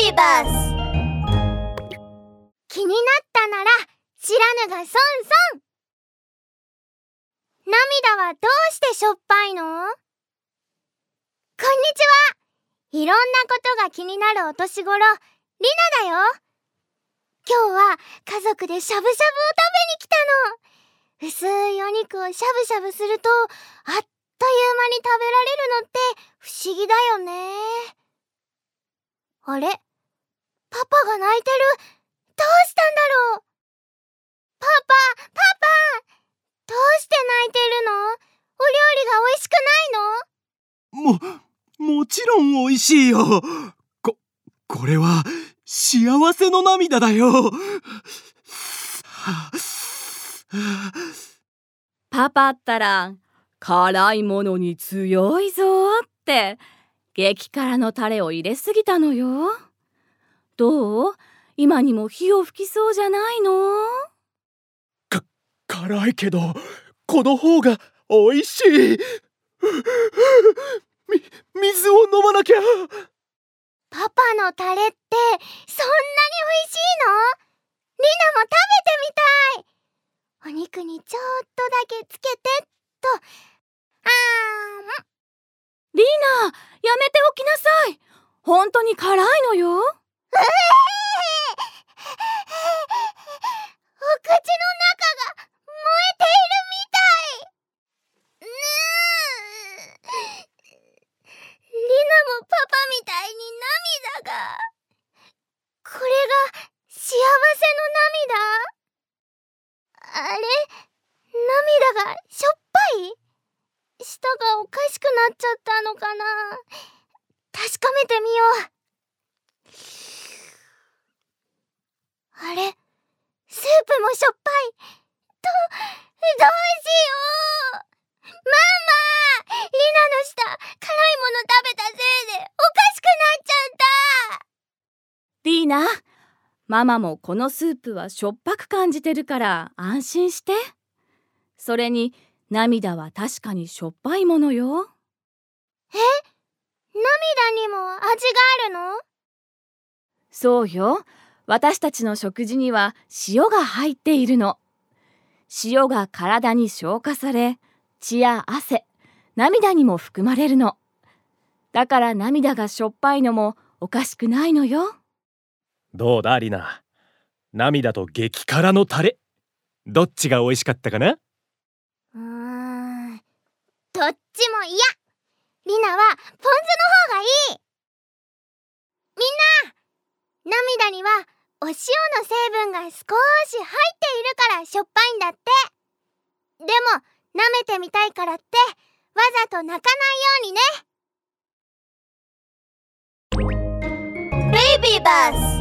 ビース気になったなら知らぬが損損涙はどうしてしょっぱいの？こんにちは。いろんなことが気になるお年頃りなだよ。今日は家族でしゃぶしゃぶを食べに来たの。薄いお肉をしゃぶしゃぶするとあっという間に食べられるのって不思議だよね。あれ？パパが泣いてる。どうしたんだろう。パパパパどうして泣いてるの？お料理が美味しくないの？も、もちろん美味しいよ。こ、これは幸せの涙だよ。パパったら辛いものに強いぞって。激辛のタレを入れすぎたのよ。どう？今にも火を吹きそうじゃないの？か、辛いけど、この方が美味しい。み、水を飲まなきゃ。パパのタレってそんなに美味しいの？リナも食べてみたいお肉にちょっとだけつけてっと。あーん。リーナやめておきなさい本当に辛いのよお口の中が燃えているみたいリナもパパみたいに涙がこれが幸せの涙あれ涙がしょっぱい舌がおかしくなっちゃったのかな。確かめてみよう。あれ？スープもしょっぱい。どどうしよう。ママリナの舌辛いもの食べたせいでおかしくなっちゃった。リーナママもこのスープはしょっぱく感じてるから安心して。それに涙は確かにしょっぱいものよ。え？涙にも味があるの？そうよ。私たちの食事には塩が入っているの。塩が体に消化され、血や汗、涙にも含まれるの。だから涙がしょっぱいのもおかしくないのよ。どうだリナ？涙と激辛のタレ。どっちが美味しかったかな？どっちも嫌リナはポン酢の方がいいみんな涙にはお塩の成分が少し入っているからしょっぱいんだって。でも舐めてみたいからってわざと泣かないようにね。ベイビーバス